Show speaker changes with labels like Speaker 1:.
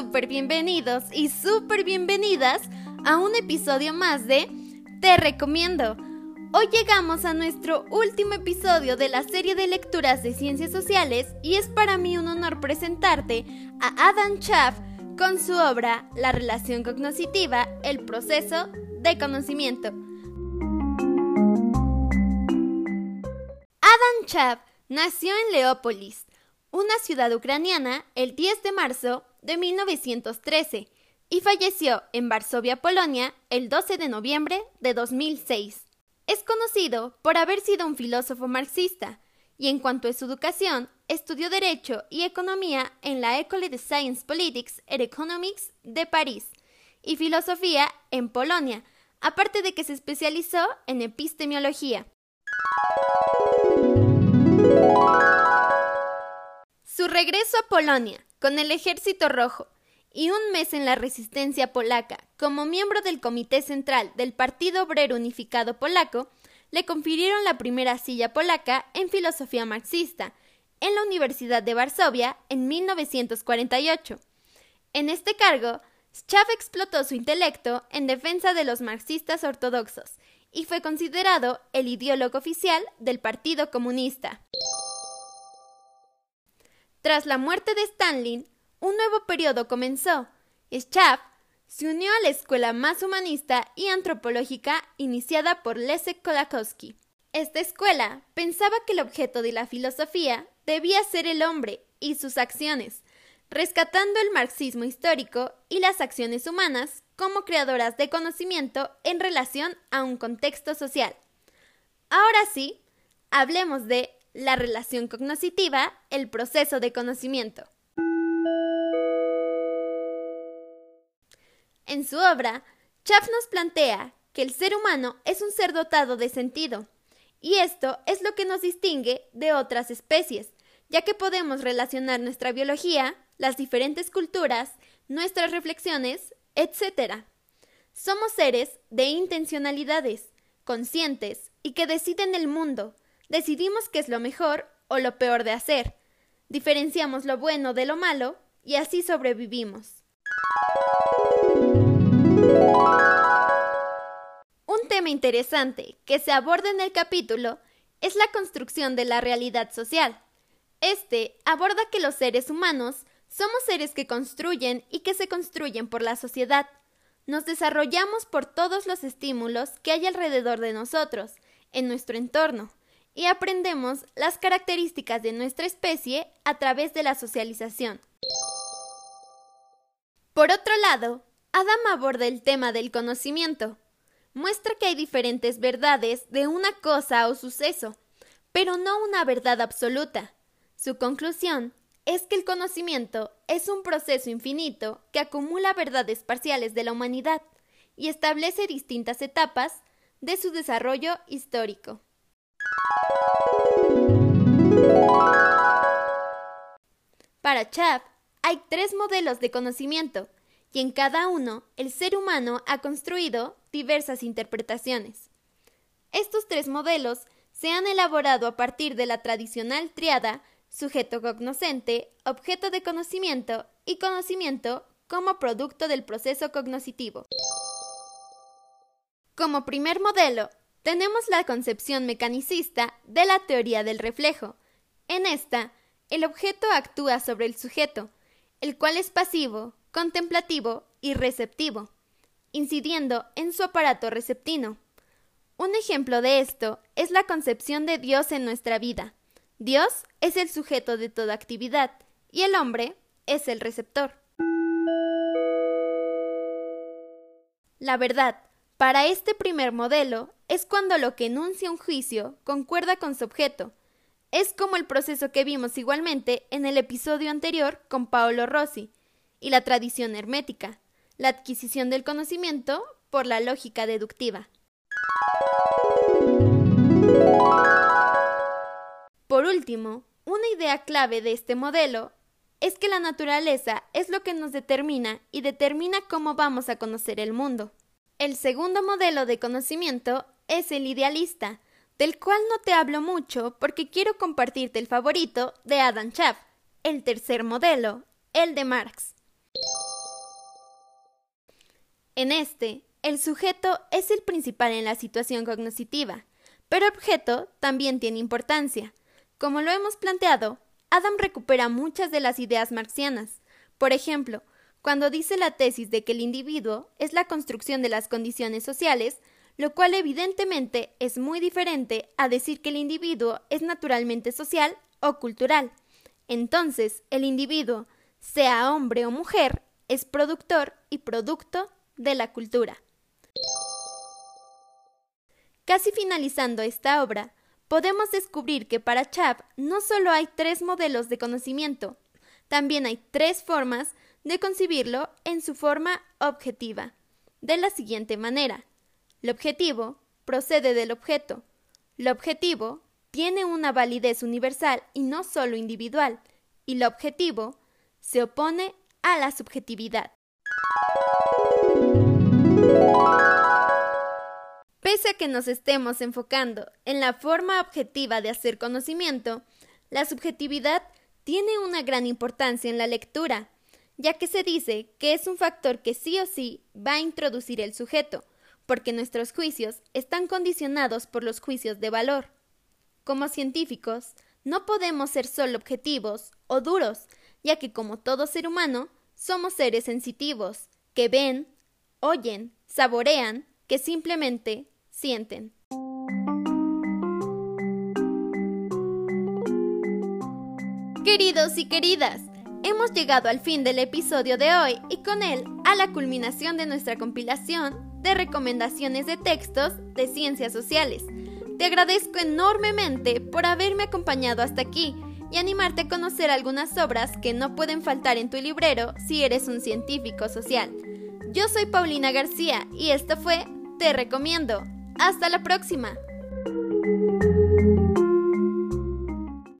Speaker 1: Súper bienvenidos y súper bienvenidas a un episodio más de Te recomiendo. Hoy llegamos a nuestro último episodio de la serie de lecturas de ciencias sociales y es para mí un honor presentarte a Adam Schaff con su obra La relación cognoscitiva, el proceso de conocimiento. Adam Schaff nació en Leópolis, una ciudad ucraniana, el 10 de marzo de 1913 y falleció en Varsovia, Polonia, el 12 de noviembre de 2006. Es conocido por haber sido un filósofo marxista y en cuanto a su educación, estudió Derecho y Economía en la École de Science Politics and Economics de París y Filosofía en Polonia, aparte de que se especializó en epistemología. Su regreso a Polonia con el Ejército Rojo y un mes en la resistencia polaca como miembro del Comité Central del Partido Obrero Unificado Polaco, le confirieron la primera silla polaca en filosofía marxista en la Universidad de Varsovia en 1948. En este cargo, Schaff explotó su intelecto en defensa de los marxistas ortodoxos y fue considerado el ideólogo oficial del Partido Comunista. Tras la muerte de Stalin, un nuevo periodo comenzó. Schaff se unió a la escuela más humanista y antropológica iniciada por Leszek Kolakowski. Esta escuela pensaba que el objeto de la filosofía debía ser el hombre y sus acciones, rescatando el marxismo histórico y las acciones humanas como creadoras de conocimiento en relación a un contexto social. Ahora sí, hablemos de la relación cognoscitiva, el proceso de conocimiento. En su obra, Schaff nos plantea que el ser humano es un ser dotado de sentido, y esto es lo que nos distingue de otras especies, ya que podemos relacionar nuestra biología, las diferentes culturas, nuestras reflexiones, etc. Somos seres de intencionalidades, conscientes y que deciden el mundo, decidimos qué es lo mejor o lo peor de hacer, diferenciamos lo bueno de lo malo y así sobrevivimos. Un tema interesante que se aborda en el capítulo es la construcción de la realidad social. Este aborda que los seres humanos somos seres que construyen y que se construyen por la sociedad. Nos desarrollamos por todos los estímulos que hay alrededor de nosotros, en nuestro entorno, y aprendemos las características de nuestra especie a través de la socialización. Por otro lado, Adam aborda el tema del conocimiento. Muestra que hay diferentes verdades de una cosa o suceso, pero no una verdad absoluta. Su conclusión es que el conocimiento es un proceso infinito que acumula verdades parciales de la humanidad y establece distintas etapas de su desarrollo histórico. Para Chap, hay tres modelos de conocimiento, y en cada uno el ser humano ha construido diversas interpretaciones. Estos tres modelos se han elaborado a partir de la tradicional triada sujeto cognoscente, objeto de conocimiento y conocimiento como producto del proceso cognoscitivo. Como primer modelo, tenemos la concepción mecanicista de la teoría del reflejo. En esta, el objeto actúa sobre el sujeto, el cual es pasivo, contemplativo y receptivo, incidiendo en su aparato receptino. Un ejemplo de esto es la concepción de Dios en nuestra vida. Dios es el sujeto de toda actividad y el hombre es el receptor. La verdad, para este primer modelo, es cuando lo que enuncia un juicio concuerda con su objeto. Es como el proceso que vimos igualmente en el episodio anterior con Paolo Rossi y la tradición hermética, la adquisición del conocimiento por la lógica deductiva. Por último, una idea clave de este modelo es que la naturaleza es lo que nos determina y determina cómo vamos a conocer el mundo. El segundo modelo de conocimiento es el idealista, del cual no te hablo mucho porque quiero compartirte el favorito de Adam Schaff. El tercer modelo el de Marx. En este, el sujeto es el principal en la situación cognoscitiva, pero objeto también tiene importancia. Como lo hemos planteado, Adam recupera muchas de las ideas marxianas. Por ejemplo, cuando dice la tesis de que el individuo es la construcción de las condiciones sociales, lo cual evidentemente es muy diferente a decir que el individuo es naturalmente social o cultural. Entonces, el individuo, sea hombre o mujer, es productor y producto de la cultura. Casi finalizando esta obra, podemos descubrir que para Chap no solo hay tres modelos de conocimiento, también hay tres formas de concebirlo en su forma objetiva, de la siguiente manera. Lo objetivo procede del objeto. Lo objetivo tiene una validez universal y no solo individual, y lo objetivo se opone a la subjetividad. Pese a que nos estemos enfocando en la forma objetiva de hacer conocimiento, la subjetividad tiene una gran importancia en la lectura, ya que se dice que es un factor que sí o sí va a introducir el sujeto, porque nuestros juicios están condicionados por los juicios de valor. Como científicos, no podemos ser solo objetivos o duros, ya que como todo ser humano, somos seres sensitivos, que ven, oyen, saborean, que simplemente sienten. Queridos y queridas, hemos llegado al fin del episodio de hoy y con él a la culminación de nuestra compilación de recomendaciones de textos de ciencias sociales. Te agradezco enormemente por haberme acompañado hasta aquí y animarte a conocer algunas obras que no pueden faltar en tu librero si eres un científico social. Yo soy Paulina García y esto fue Te Recomiendo. Hasta la próxima.